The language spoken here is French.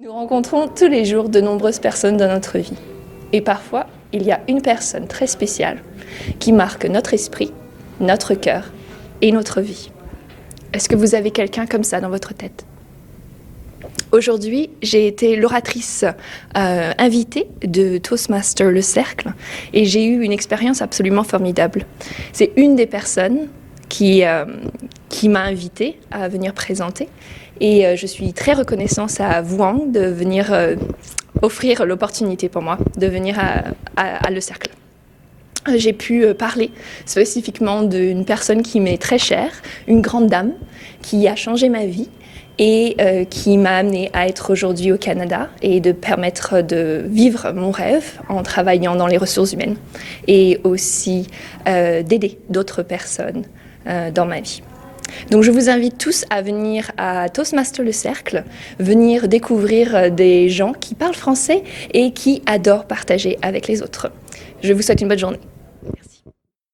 Nous rencontrons tous les jours de nombreuses personnes dans notre vie. Et parfois, il y a une personne très spéciale qui marque notre esprit, notre cœur et notre vie. Est-ce que vous avez quelqu'un comme ça dans votre tête? Aujourd'hui, j'ai été l'oratrice euh, invitée de Toastmaster Le Cercle et j'ai eu une expérience absolument formidable. C'est une des personnes qui, euh, qui m'a invitée à venir présenter et euh, je suis très reconnaissante à Wang de venir euh, offrir l'opportunité pour moi de venir à, Le Cercle. J'ai pu euh, parler spécifiquement d'une personne qui m'est très chère, une grande dame qui a changé ma vie et qui m'a amenée à être aujourd'hui au Canada et de permettre de vivre mon rêve en travaillant dans les ressources humaines et aussi d'aider d'autres personnes dans ma vie. Donc je vous invite tous à venir à Toastmaster le Cercle, venir découvrir euh, des gens qui parlent français et qui adorent partager avec les autres. Je vous souhaite une bonne journée.